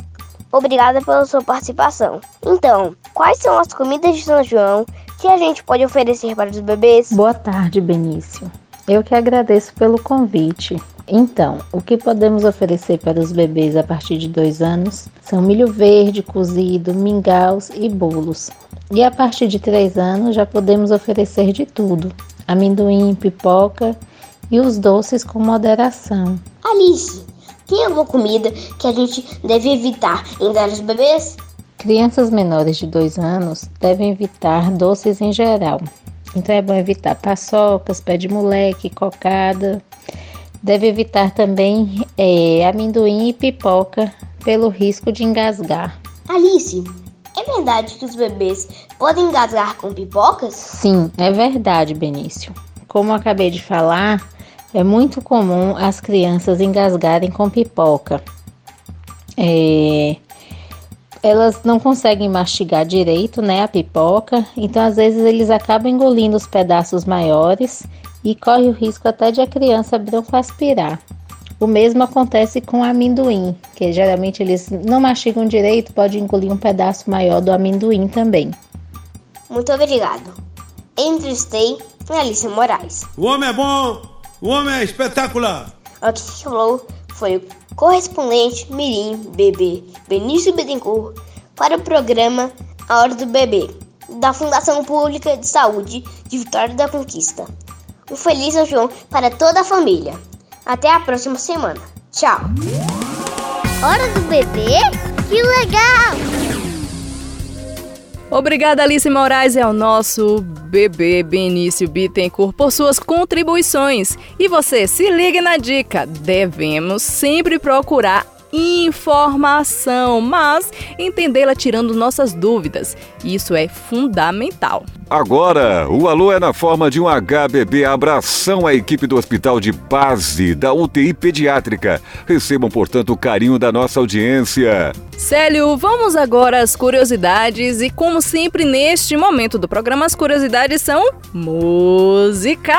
Obrigada pela sua participação. Então, quais são as comidas de São João que a gente pode oferecer para os bebês? Boa tarde, Benício. Eu que agradeço pelo convite. Então, o que podemos oferecer para os bebês a partir de dois anos são milho verde cozido, mingaus e bolos. E a partir de três anos já podemos oferecer de tudo: amendoim, pipoca e os doces com moderação. Alice, tem alguma comida que a gente deve evitar em dar aos bebês? Crianças menores de dois anos devem evitar doces em geral. Então é bom evitar paçocas, pé de moleque, cocada, Deve evitar também é, amendoim e pipoca pelo risco de engasgar. Alice, é verdade que os bebês podem engasgar com pipocas? Sim, é verdade, Benício. Como acabei de falar, é muito comum as crianças engasgarem com pipoca. É, elas não conseguem mastigar direito, né, a pipoca, então às vezes eles acabam engolindo os pedaços maiores e corre o risco até de a criança broncoaspirar. O mesmo acontece com o amendoim, que geralmente eles não mastigam direito, pode engolir um pedaço maior do amendoim também. Muito obrigado. Entrevistei Alice Moraes. O homem é bom, o homem é espetacular. O que falou foi o correspondente Mirim Bebê Benício Bedencourt para o programa A Hora do Bebê, da Fundação Pública de Saúde de Vitória da Conquista. Um feliz São João para toda a família. Até a próxima semana. Tchau. Hora do bebê? Que legal! Obrigada, Alice Moraes, e ao nosso bebê Benício Bittencourt por suas contribuições. E você, se ligue na dica: devemos sempre procurar informação, mas entendê-la tirando nossas dúvidas. Isso é fundamental. Agora, o alô é na forma de um HBB. Abração à equipe do Hospital de Base, da UTI Pediátrica. Recebam, portanto, o carinho da nossa audiência. Célio, vamos agora às curiosidades e como sempre neste momento do programa as curiosidades são musicais.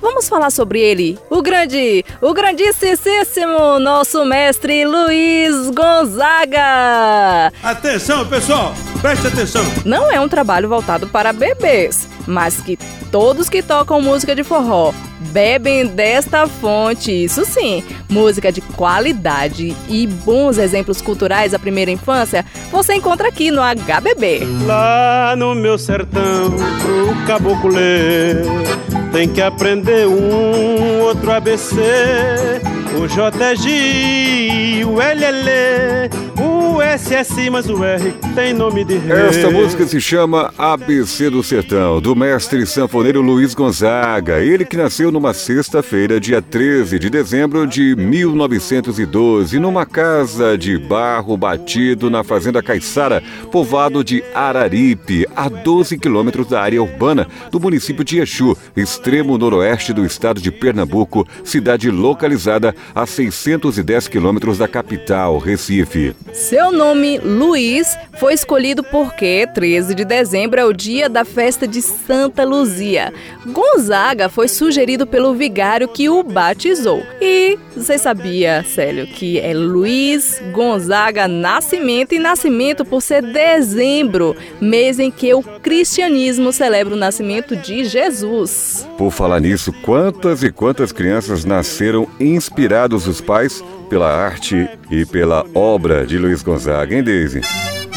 Vamos falar sobre ele, o grande, o grandíssimo nosso mestre Luiz Gonzaga. Atenção, pessoal, preste atenção. Não é um trabalho voltado para bebês, mas que todos que tocam música de forró bebem desta fonte, isso sim, música de qualidade e bons exemplos culturais da primeira infância, você encontra aqui no HBB. Lá no meu sertão, pro caboclo ler, tem que aprender um outro ABC. O J é G, o L é L, o S Si, mas o R tem nome de. Esta música se chama ABC do Sertão, do mestre sanfoneiro Luiz Gonzaga. Ele que nasceu numa sexta-feira, dia 13 de dezembro de 1912, numa casa de barro batido na Fazenda Caiçara, povoado de Araripe, a 12 quilômetros da área urbana do município de Exu, extremo noroeste do estado de Pernambuco, cidade localizada a 610 quilômetros da capital, Recife. Seu nome, Luiz, foi escolhido porque 13 de dezembro é o dia da festa de Santa Luzia. Gonzaga foi sugerido pelo vigário que o batizou. E você sabia, Célio, que é Luiz Gonzaga Nascimento e Nascimento por ser dezembro, mês em que o cristianismo celebra o nascimento de Jesus. Por falar nisso, quantas e quantas crianças nasceram inspirados os pais pela arte e pela obra de Luiz Gonzaga, hein, Daisy?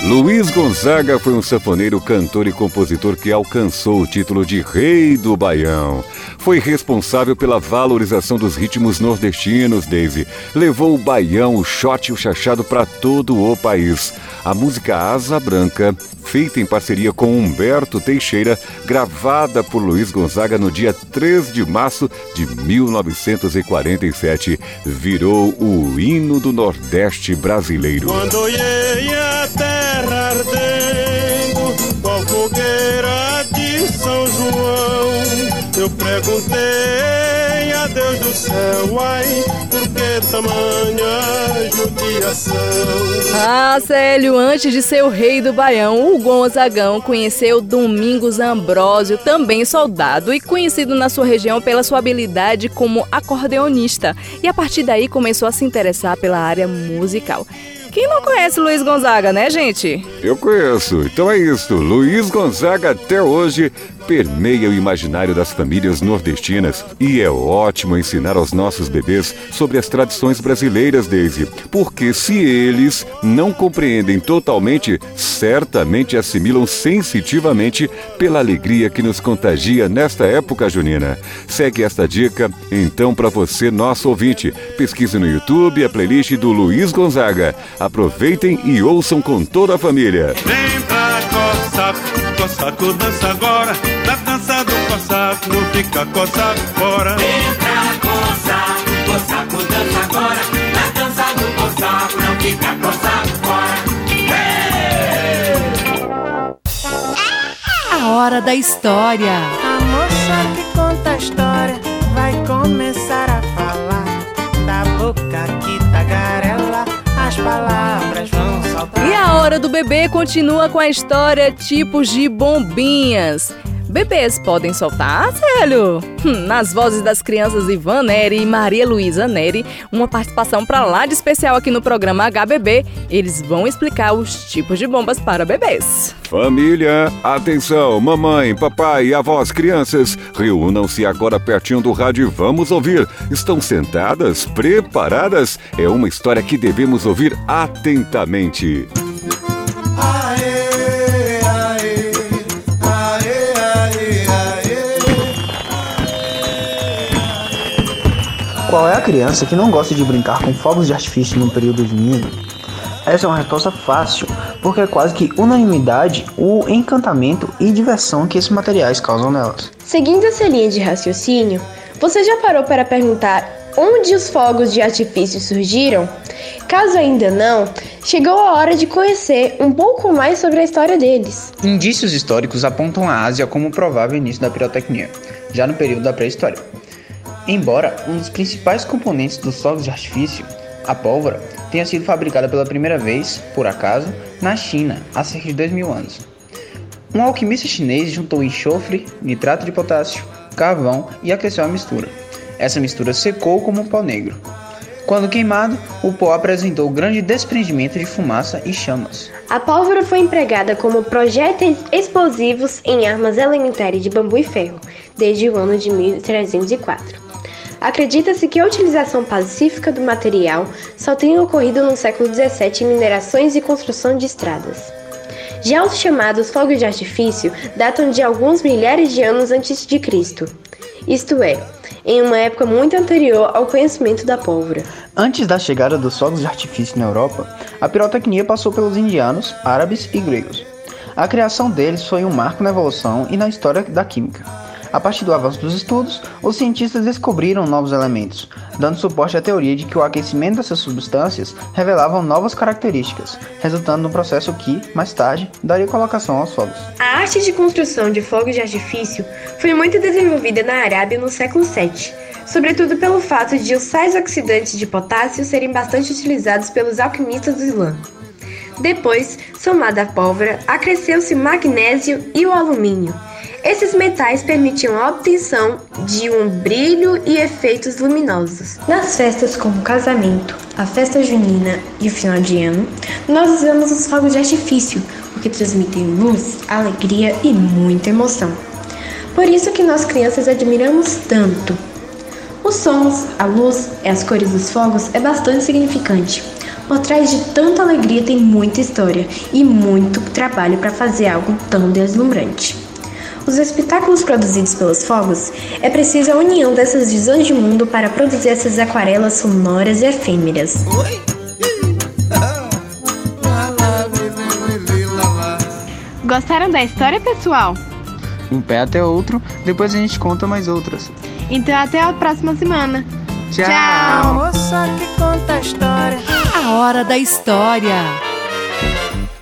Luiz Gonzaga foi um sanfoneiro, cantor e compositor que alcançou o título de Rei do Baião. Foi responsável pela valorização dos ritmos nordestinos, Daisy. Levou o baião, o shot e o chachado para todo o país. A música Asa Branca, feita em parceria com Humberto Teixeira, gravada por Luiz Gonzaga no dia 3 de março de 1947, virou o hino do Nordeste brasileiro. Quando olhei a terra ardendo, qual fogueira de São João, eu perguntei a Deus do céu, ai, por que tamanha judiação? Ah, Célio, antes de ser o rei do Baião, o Gonzagão conheceu Domingos Ambrósio, também soldado e conhecido na sua região pela sua habilidade como acordeonista. E a partir daí começou a se interessar pela área musical. Quem não conhece Luiz Gonzaga, né, gente? Eu conheço. Então é isso. Luiz Gonzaga até hoje permeia o imaginário das famílias nordestinas e é ótimo ensinar aos nossos bebês sobre as tradições brasileiras, Daisy, porque se eles não compreendem totalmente, certamente assimilam sensitivamente pela alegria que nos contagia nesta época junina. Segue esta dica então para você, nosso ouvinte. Pesquise no YouTube a playlist do Luiz Gonzaga. Aproveitem e ouçam com toda a família. Vem pra coçar, coçaco dança agora, não fica coçado fora. Entra, coçar, coçaco dança agora. Na dança do coçaco não fica coçado fora. Hey! A hora da história. A moça que conta a história vai começar a falar. Da boca que tagarela, as palavras vão saltar. E a hora do bebê continua com a história tipos de bombinhas. Bebês podem soltar, Célio? Hum, nas vozes das crianças Ivan Neri e Maria Luísa Neri, uma participação pra lá de especial aqui no programa HBB, eles vão explicar os tipos de bombas para bebês. Família, atenção, mamãe, papai, avós, crianças, reúnam-se agora pertinho do rádio e vamos ouvir. Estão sentadas, preparadas? É uma história que devemos ouvir atentamente. Qual é a criança que não gosta de brincar com fogos de artifício no período junino? Essa é uma resposta fácil, porque é quase que unanimidade o encantamento e diversão que esses materiais causam nelas. Seguindo essa linha de raciocínio, você já parou para perguntar onde os fogos de artifício surgiram? Caso ainda não, chegou a hora de conhecer um pouco mais sobre a história deles. Indícios históricos apontam a Ásia como o provável início da pirotecnia, já no período da pré-história. Embora um dos principais componentes dos fogos de artifício, a pólvora, tenha sido fabricada pela primeira vez, por acaso, na China, há cerca de dois mil anos. Um alquimista chinês juntou enxofre, nitrato de potássio, carvão e aqueceu a mistura. Essa mistura secou como um pó negro. Quando queimado, o pó apresentou grande desprendimento de fumaça e chamas. A pólvora foi empregada como projéteis explosivos em armas elementares de bambu e ferro, desde o ano de 1304. Acredita-se que a utilização pacífica do material só tenha ocorrido no século XVII em minerações e construção de estradas. Já os chamados fogos de artifício datam de alguns milhares de anos antes de Cristo, isto é, em uma época muito anterior ao conhecimento da pólvora. Antes da chegada dos fogos de artifício na Europa, a pirotecnia passou pelos indianos, árabes e gregos. A criação deles foi um marco na evolução e na história da química. A partir do avanço dos estudos, os cientistas descobriram novos elementos, dando suporte à teoria de que o aquecimento dessas substâncias revelavam novas características, resultando no processo que, mais tarde, daria colocação aos fogos. A arte de construção de fogos de artifício foi muito desenvolvida na Arábia no século VII, sobretudo pelo fato de os sais oxidantes de potássio serem bastante utilizados pelos alquimistas do Islã. Depois, somada à pólvora, acresceu-se magnésio e o alumínio. Esses metais permitiam a obtenção de um brilho e efeitos luminosos. Nas festas como o casamento, a festa junina e o final de ano, nós usamos os fogos de artifício, porque transmitem luz, alegria e muita emoção. Por isso que nós crianças admiramos tanto. Os sons, a luz e as cores dos fogos é bastante significante. Por trás de tanta alegria tem muita história e muito trabalho para fazer algo tão deslumbrante. Os espetáculos produzidos pelos fogos é preciso a união dessas visões de mundo para produzir essas aquarelas sonoras e efêmeras. Gostaram da história, pessoal? Um pé até outro, depois a gente conta mais outras. Então até a próxima semana. Tchau. A moça que conta a história. A hora da história.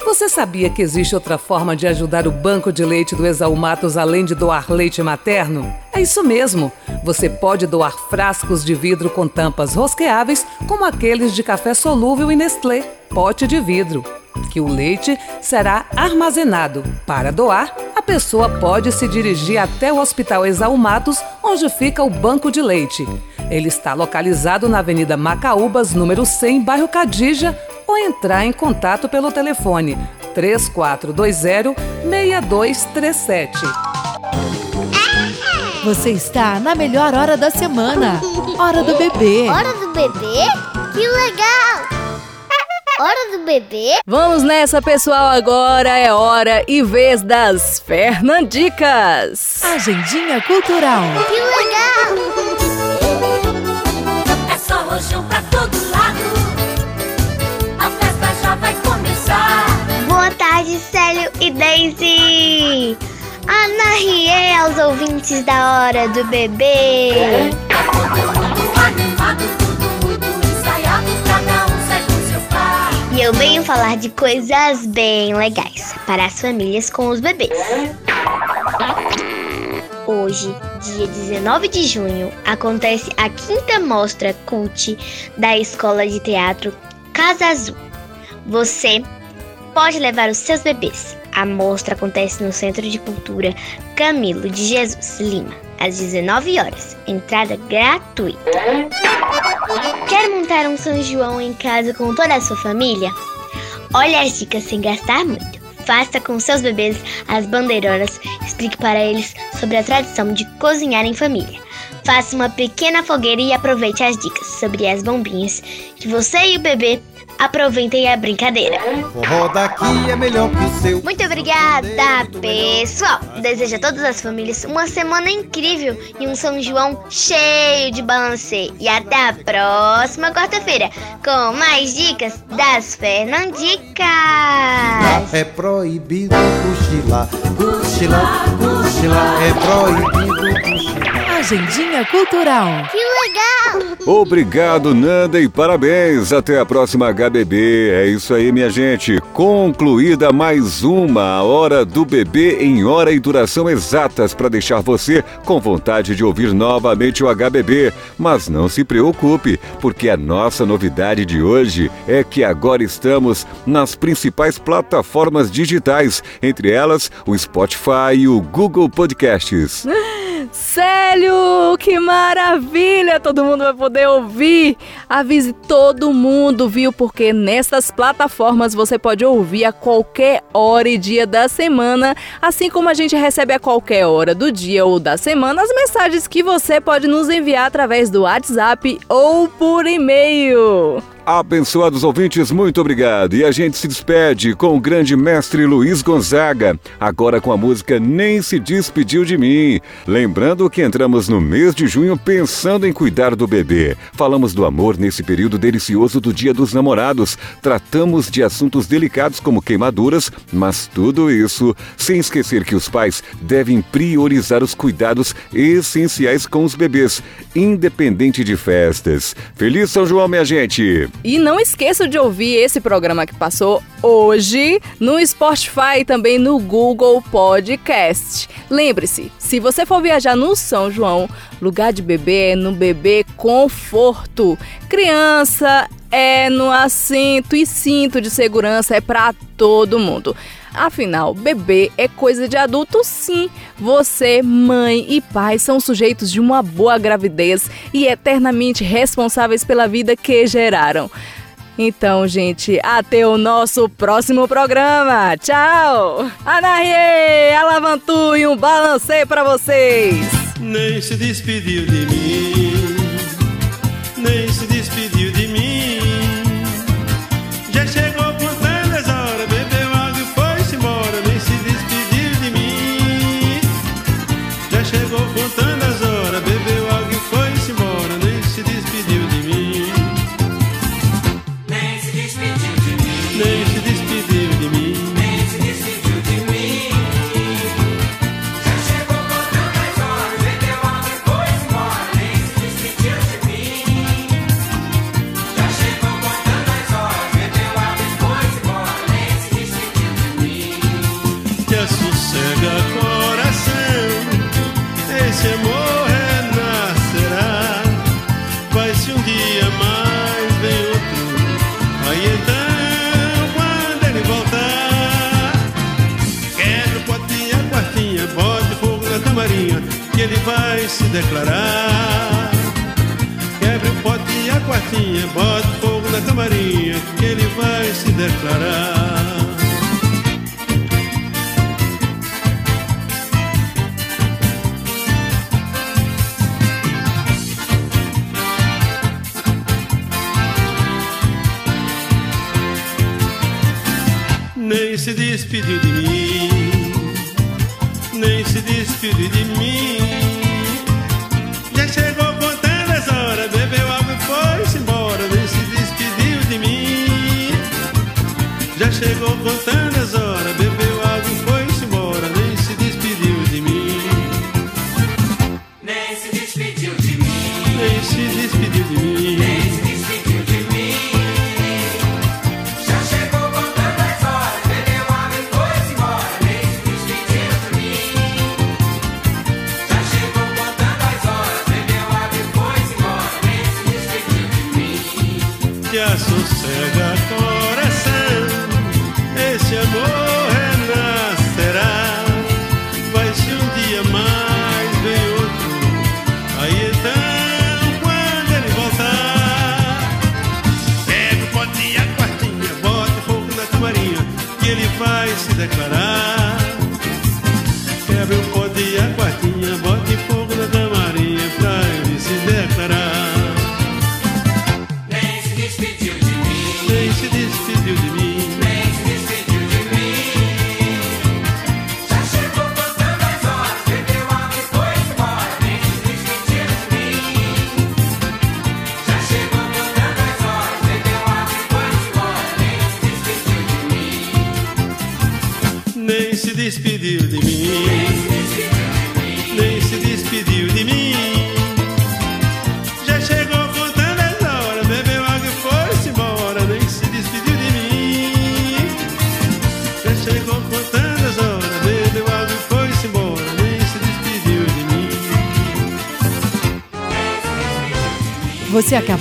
Você sabia que existe outra forma de ajudar o banco de leite do Exaú Matos além de doar leite materno? É isso mesmo. Você pode doar frascos de vidro com tampas rosqueáveis, como aqueles de café solúvel e Nestlé, pote de vidro, que o leite será armazenado. Para doar, a pessoa pode se dirigir até o Hospital Exaú Matos, onde fica o banco de leite. Ele está localizado na Avenida Macaúbas, número 100, bairro Cadija, ou entrar em contato pelo telefone 3420-6237. Você está na melhor hora da semana. Hora do bebê. Hora do bebê? Que legal! Hora do bebê? Vamos nessa, pessoal. Agora é hora e vez das Fernandicas. Agendinha cultural. Que legal! É só rojão pra todo lado. Boa tarde, Célio e Daisy! Ana Rie aos ouvintes da Hora do Bebê! E eu venho falar de coisas bem legais para as famílias com os bebês. Hoje, dia 19 de junho, acontece a quinta mostra cult da Escola de Teatro Casa Azul. Você pode levar os seus bebês. A mostra acontece no Centro de Cultura Camilo de Jesus Lima, às 19 horas. Entrada gratuita. Quer montar um São João em casa com toda a sua família? Olha as dicas sem gastar muito. Faça com seus bebês as bandeirolas, explique para eles sobre a tradição de cozinhar em família. Faça uma pequena fogueira e aproveite as dicas sobre as bombinhas que você e o bebê aproveitem a brincadeira. Forró daqui é melhor que o seu. Muito obrigada, pessoal! Desejo a todas as famílias uma semana incrível e um São João cheio de balanceio. E até a próxima quarta-feira com mais dicas das Fernandicas. É proibido cochilar, cochilar, cochilar. É proibido. Agendinha Cultural. Que legal! Obrigado, Nanda, e parabéns. Até a próxima HBB. É isso aí, minha gente. Concluída mais uma Hora do Bebê em hora e duração exatas para deixar você com vontade de ouvir novamente o HBB. Mas não se preocupe, porque a nossa novidade de hoje é que agora estamos nas principais plataformas digitais, entre elas o Spotify e o Google Podcasts. Célio, que maravilha! Todo mundo vai poder ouvir. Avise todo mundo, viu? Porque nessas plataformas você pode ouvir a qualquer hora e dia da semana, assim como a gente recebe a qualquer hora do dia ou da semana as mensagens que você pode nos enviar através do WhatsApp ou por e-mail. Abençoados ouvintes, muito obrigado. E a gente se despede com o grande mestre Luiz Gonzaga, agora com a música Nem Se Despediu de Mim. Lembrando que entramos no mês de junho pensando em cuidar do bebê. Falamos do amor nesse período delicioso do Dia dos Namorados. Tratamos de assuntos delicados como queimaduras, mas tudo isso sem esquecer que os pais devem priorizar os cuidados essenciais com os bebês, independente de festas. Feliz São João, minha gente! E não esqueça de ouvir esse programa que passou hoje no Spotify e também no Google Podcast. Lembre-se, se você for viajar no São João, lugar de bebê é no bebê conforto. Criança é no assento e cinto de segurança é para todo mundo. Afinal, bebê é coisa de adulto, sim. Você, mãe e pai são sujeitos de uma boa gravidez e eternamente responsáveis pela vida que geraram. Então, gente, até o nosso próximo programa. Tchau! Anarie, Alavantu e um balancei para vocês. Nem se despediu de mim, nem se